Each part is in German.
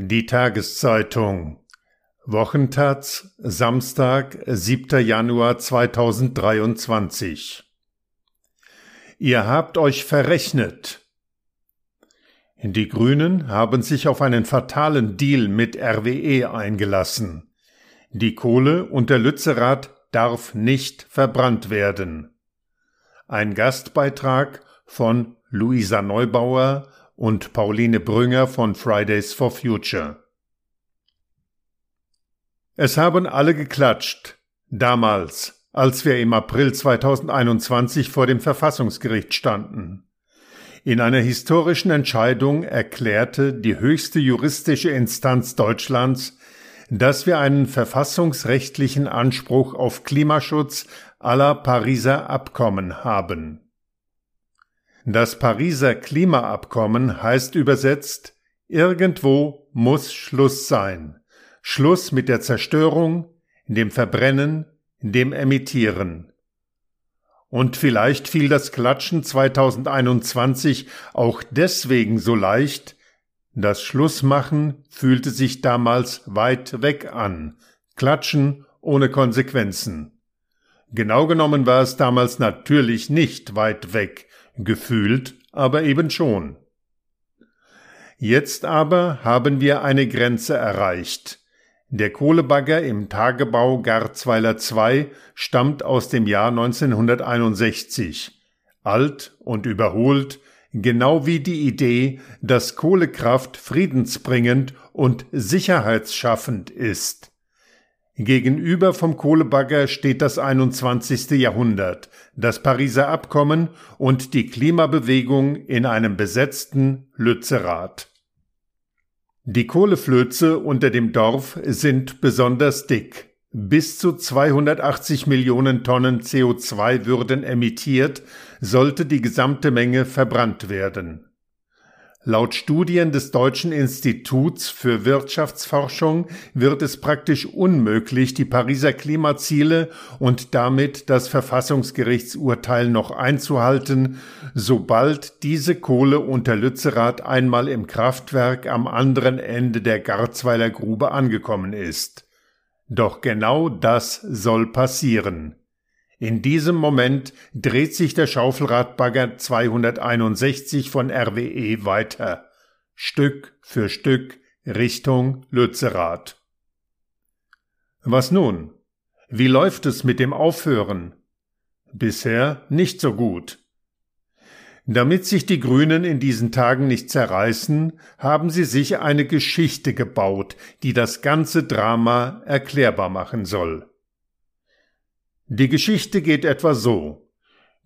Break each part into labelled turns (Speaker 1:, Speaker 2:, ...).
Speaker 1: Die Tageszeitung Wochentaz Samstag, 7. Januar 2023 Ihr habt euch verrechnet. Die Grünen haben sich auf einen fatalen Deal mit RWE eingelassen. Die Kohle und der Lützerath darf nicht verbrannt werden. Ein Gastbeitrag von Luisa Neubauer und Pauline Brünger von Fridays for Future. Es haben alle geklatscht, damals, als wir im April 2021 vor dem Verfassungsgericht standen. In einer historischen Entscheidung erklärte die höchste juristische Instanz Deutschlands, dass wir einen verfassungsrechtlichen Anspruch auf Klimaschutz aller Pariser Abkommen haben. Das Pariser Klimaabkommen heißt übersetzt, irgendwo muss Schluss sein. Schluss mit der Zerstörung, dem Verbrennen, dem Emittieren. Und vielleicht fiel das Klatschen 2021 auch deswegen so leicht, das Schlussmachen fühlte sich damals weit weg an, Klatschen ohne Konsequenzen. Genau genommen war es damals natürlich nicht weit weg, gefühlt aber eben schon. Jetzt aber haben wir eine Grenze erreicht. Der Kohlebagger im Tagebau Garzweiler II stammt aus dem Jahr 1961. Alt und überholt, genau wie die Idee, dass Kohlekraft friedensbringend und sicherheitsschaffend ist. Gegenüber vom Kohlebagger steht das 21. Jahrhundert, das Pariser Abkommen und die Klimabewegung in einem besetzten Lützerath. Die Kohleflöze unter dem Dorf sind besonders dick. Bis zu 280 Millionen Tonnen CO2 würden emittiert, sollte die gesamte Menge verbrannt werden. Laut Studien des Deutschen Instituts für Wirtschaftsforschung wird es praktisch unmöglich, die Pariser Klimaziele und damit das Verfassungsgerichtsurteil noch einzuhalten, sobald diese Kohle unter Lützerath einmal im Kraftwerk am anderen Ende der Garzweiler Grube angekommen ist. Doch genau das soll passieren. In diesem Moment dreht sich der Schaufelradbagger 261 von RWE weiter, Stück für Stück Richtung Lützerath. Was nun? Wie läuft es mit dem Aufhören? Bisher nicht so gut. Damit sich die Grünen in diesen Tagen nicht zerreißen, haben sie sich eine Geschichte gebaut, die das ganze Drama erklärbar machen soll. Die Geschichte geht etwa so.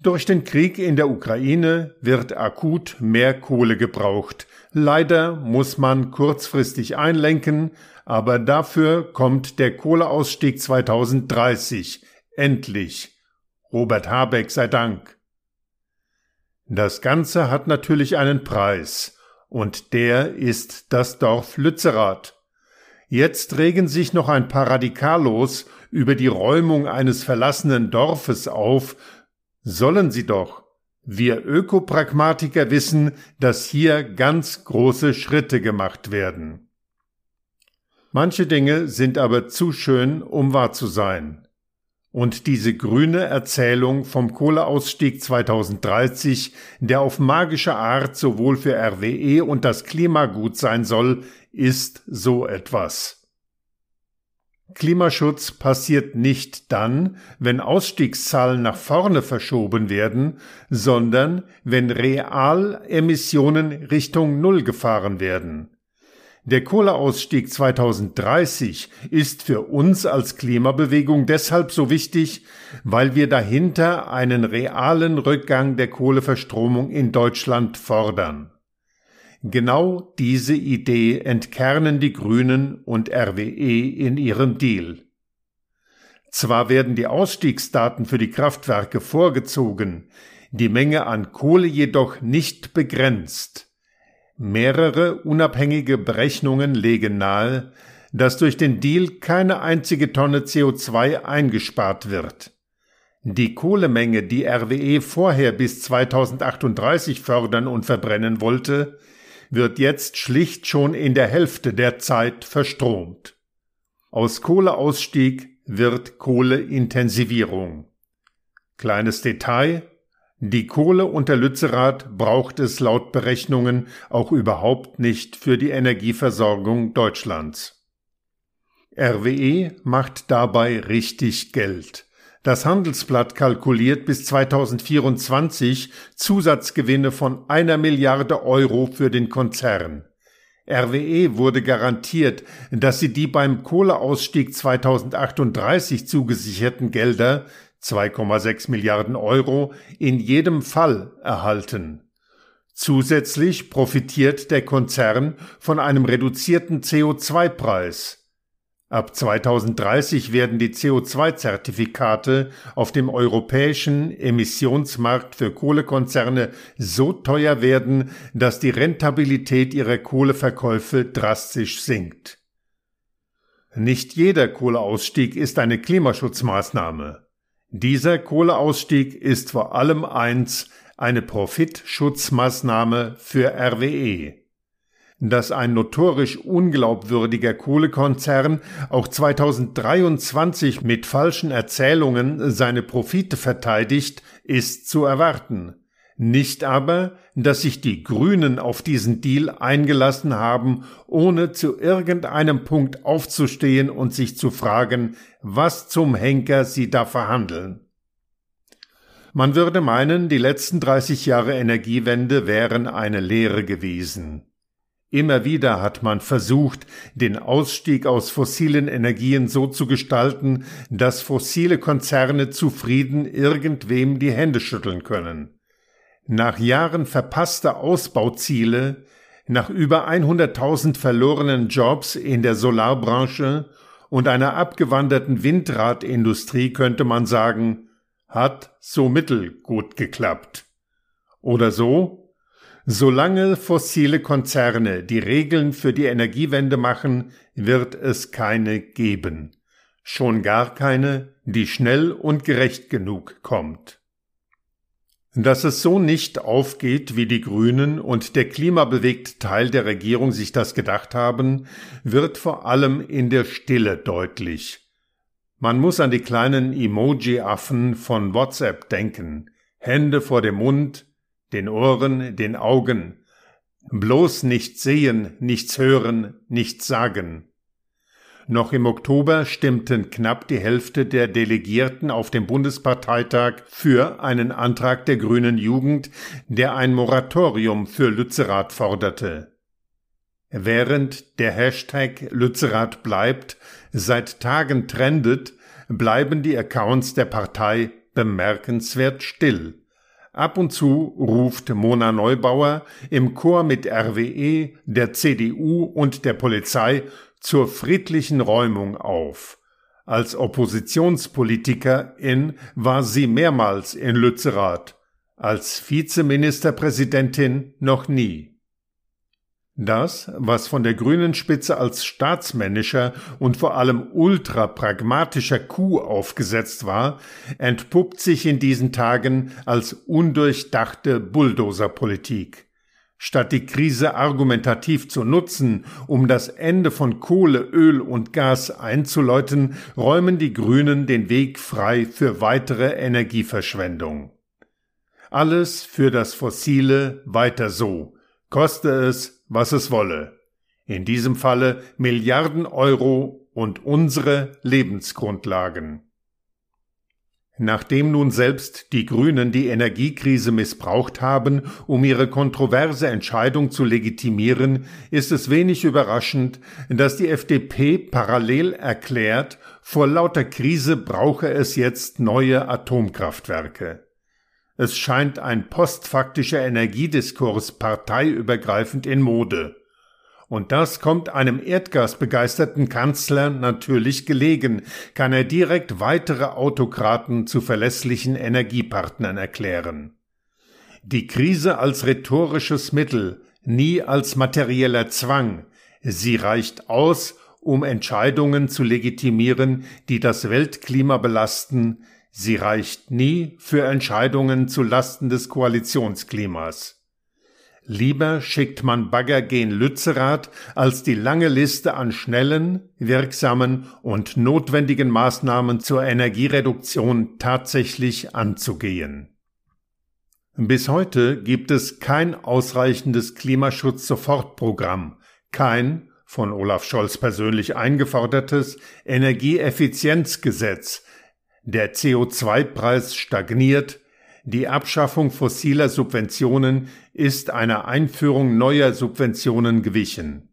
Speaker 1: Durch den Krieg in der Ukraine wird akut mehr Kohle gebraucht. Leider muss man kurzfristig einlenken, aber dafür kommt der Kohleausstieg 2030. Endlich. Robert Habeck sei Dank. Das Ganze hat natürlich einen Preis, und der ist das Dorf Lützerath. Jetzt regen sich noch ein paar Radikalos über die Räumung eines verlassenen Dorfes auf, sollen sie doch. Wir Ökopragmatiker wissen, dass hier ganz große Schritte gemacht werden. Manche Dinge sind aber zu schön, um wahr zu sein. Und diese grüne Erzählung vom Kohleausstieg 2030, der auf magische Art sowohl für RWE und das Klima gut sein soll, ist so etwas. Klimaschutz passiert nicht dann, wenn Ausstiegszahlen nach vorne verschoben werden, sondern wenn real Emissionen Richtung Null gefahren werden. Der Kohleausstieg 2030 ist für uns als Klimabewegung deshalb so wichtig, weil wir dahinter einen realen Rückgang der Kohleverstromung in Deutschland fordern. Genau diese Idee entkernen die Grünen und RWE in ihrem Deal. Zwar werden die Ausstiegsdaten für die Kraftwerke vorgezogen, die Menge an Kohle jedoch nicht begrenzt. Mehrere unabhängige Berechnungen legen nahe, dass durch den Deal keine einzige Tonne CO2 eingespart wird. Die Kohlemenge, die RWE vorher bis 2038 fördern und verbrennen wollte, wird jetzt schlicht schon in der Hälfte der Zeit verstromt. Aus Kohleausstieg wird Kohleintensivierung. Kleines Detail. Die Kohle unter Lützerath braucht es laut Berechnungen auch überhaupt nicht für die Energieversorgung Deutschlands. RWE macht dabei richtig Geld. Das Handelsblatt kalkuliert bis 2024 Zusatzgewinne von einer Milliarde Euro für den Konzern. RWE wurde garantiert, dass sie die beim Kohleausstieg 2038 zugesicherten Gelder 2,6 Milliarden Euro in jedem Fall erhalten. Zusätzlich profitiert der Konzern von einem reduzierten CO2-Preis. Ab 2030 werden die CO2-Zertifikate auf dem europäischen Emissionsmarkt für Kohlekonzerne so teuer werden, dass die Rentabilität ihrer Kohleverkäufe drastisch sinkt. Nicht jeder Kohleausstieg ist eine Klimaschutzmaßnahme. Dieser Kohleausstieg ist vor allem eins, eine Profitschutzmaßnahme für RWE dass ein notorisch unglaubwürdiger Kohlekonzern auch 2023 mit falschen Erzählungen seine Profite verteidigt, ist zu erwarten. Nicht aber, dass sich die Grünen auf diesen Deal eingelassen haben, ohne zu irgendeinem Punkt aufzustehen und sich zu fragen, was zum Henker sie da verhandeln. Man würde meinen, die letzten 30 Jahre Energiewende wären eine Lehre gewesen. Immer wieder hat man versucht, den Ausstieg aus fossilen Energien so zu gestalten, dass fossile Konzerne zufrieden irgendwem die Hände schütteln können. Nach Jahren verpasster Ausbauziele, nach über 100.000 verlorenen Jobs in der Solarbranche und einer abgewanderten Windradindustrie könnte man sagen, hat so mittelgut geklappt. Oder so, Solange fossile Konzerne die Regeln für die Energiewende machen, wird es keine geben. Schon gar keine, die schnell und gerecht genug kommt. Dass es so nicht aufgeht, wie die Grünen und der klimabewegte Teil der Regierung sich das gedacht haben, wird vor allem in der Stille deutlich. Man muss an die kleinen Emoji-Affen von WhatsApp denken. Hände vor dem Mund, den Ohren, den Augen, bloß nichts sehen, nichts hören, nichts sagen. Noch im Oktober stimmten knapp die Hälfte der Delegierten auf dem Bundesparteitag für einen Antrag der grünen Jugend, der ein Moratorium für Lützerath forderte. Während der Hashtag Lützerath bleibt seit Tagen trendet, bleiben die Accounts der Partei bemerkenswert still. Ab und zu ruft Mona Neubauer im Chor mit RWE, der CDU und der Polizei zur friedlichen Räumung auf. Als Oppositionspolitikerin war sie mehrmals in Lützerath, als Vizeministerpräsidentin noch nie. Das, was von der grünen Spitze als staatsmännischer und vor allem ultrapragmatischer Coup aufgesetzt war, entpuppt sich in diesen Tagen als undurchdachte Bulldozerpolitik. Statt die Krise argumentativ zu nutzen, um das Ende von Kohle, Öl und Gas einzuläuten, räumen die Grünen den Weg frei für weitere Energieverschwendung. Alles für das Fossile weiter so, koste es, was es wolle. In diesem Falle Milliarden Euro und unsere Lebensgrundlagen. Nachdem nun selbst die Grünen die Energiekrise missbraucht haben, um ihre kontroverse Entscheidung zu legitimieren, ist es wenig überraschend, dass die FDP parallel erklärt, vor lauter Krise brauche es jetzt neue Atomkraftwerke. Es scheint ein postfaktischer Energiediskurs parteiübergreifend in Mode. Und das kommt einem erdgasbegeisterten Kanzler natürlich gelegen, kann er direkt weitere Autokraten zu verlässlichen Energiepartnern erklären. Die Krise als rhetorisches Mittel, nie als materieller Zwang, sie reicht aus, um Entscheidungen zu legitimieren, die das Weltklima belasten, Sie reicht nie für Entscheidungen zu Lasten des Koalitionsklimas. Lieber schickt man Bagger gen Lützerath, als die lange Liste an schnellen, wirksamen und notwendigen Maßnahmen zur Energiereduktion tatsächlich anzugehen. Bis heute gibt es kein ausreichendes Klimaschutz-Sofortprogramm, kein von Olaf Scholz persönlich eingefordertes Energieeffizienzgesetz. Der CO2-Preis stagniert, die Abschaffung fossiler Subventionen ist einer Einführung neuer Subventionen gewichen.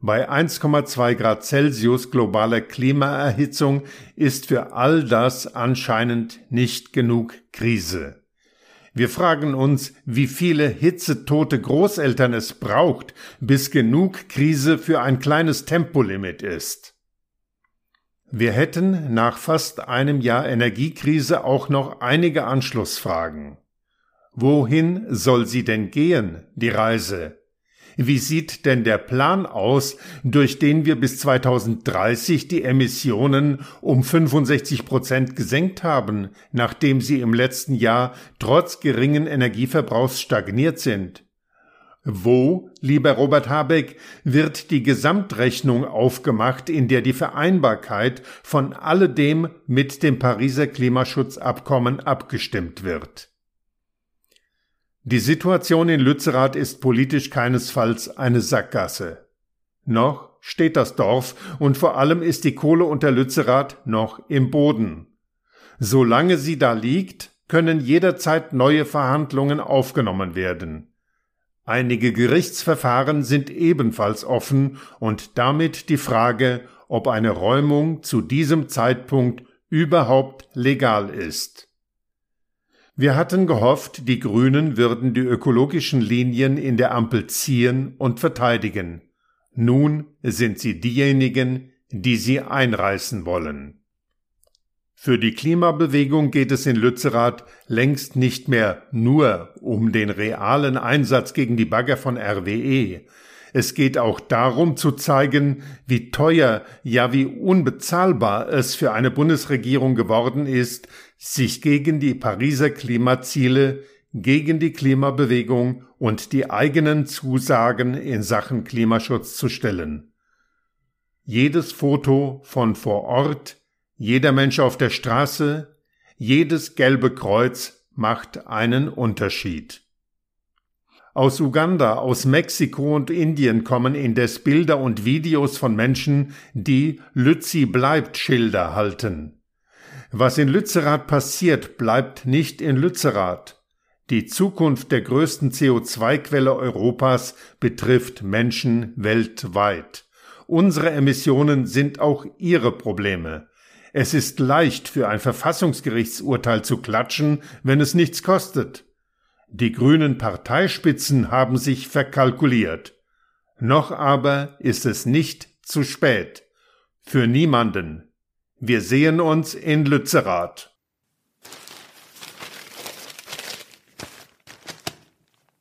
Speaker 1: Bei 1,2 Grad Celsius globaler Klimaerhitzung ist für all das anscheinend nicht genug Krise. Wir fragen uns, wie viele hitzetote Großeltern es braucht, bis genug Krise für ein kleines Tempolimit ist. Wir hätten nach fast einem Jahr Energiekrise auch noch einige Anschlussfragen. Wohin soll sie denn gehen, die Reise? Wie sieht denn der Plan aus, durch den wir bis 2030 die Emissionen um 65 Prozent gesenkt haben, nachdem sie im letzten Jahr trotz geringen Energieverbrauchs stagniert sind? Wo, lieber Robert Habeck, wird die Gesamtrechnung aufgemacht, in der die Vereinbarkeit von alledem mit dem Pariser Klimaschutzabkommen abgestimmt wird? Die Situation in Lützerath ist politisch keinesfalls eine Sackgasse. Noch steht das Dorf und vor allem ist die Kohle unter Lützerath noch im Boden. Solange sie da liegt, können jederzeit neue Verhandlungen aufgenommen werden. Einige Gerichtsverfahren sind ebenfalls offen und damit die Frage, ob eine Räumung zu diesem Zeitpunkt überhaupt legal ist. Wir hatten gehofft, die Grünen würden die ökologischen Linien in der Ampel ziehen und verteidigen. Nun sind sie diejenigen, die sie einreißen wollen. Für die Klimabewegung geht es in Lützerath längst nicht mehr nur um den realen Einsatz gegen die Bagger von RWE. Es geht auch darum zu zeigen, wie teuer, ja wie unbezahlbar es für eine Bundesregierung geworden ist, sich gegen die Pariser Klimaziele, gegen die Klimabewegung und die eigenen Zusagen in Sachen Klimaschutz zu stellen. Jedes Foto von vor Ort jeder Mensch auf der Straße, jedes gelbe Kreuz macht einen Unterschied. Aus Uganda, aus Mexiko und Indien kommen indes Bilder und Videos von Menschen, die Lützi bleibt Schilder halten. Was in Lützerath passiert, bleibt nicht in Lützerath. Die Zukunft der größten CO2-Quelle Europas betrifft Menschen weltweit. Unsere Emissionen sind auch ihre Probleme. Es ist leicht für ein Verfassungsgerichtsurteil zu klatschen, wenn es nichts kostet. Die grünen Parteispitzen haben sich verkalkuliert. Noch aber ist es nicht zu spät. Für niemanden. Wir sehen uns in Lützerath.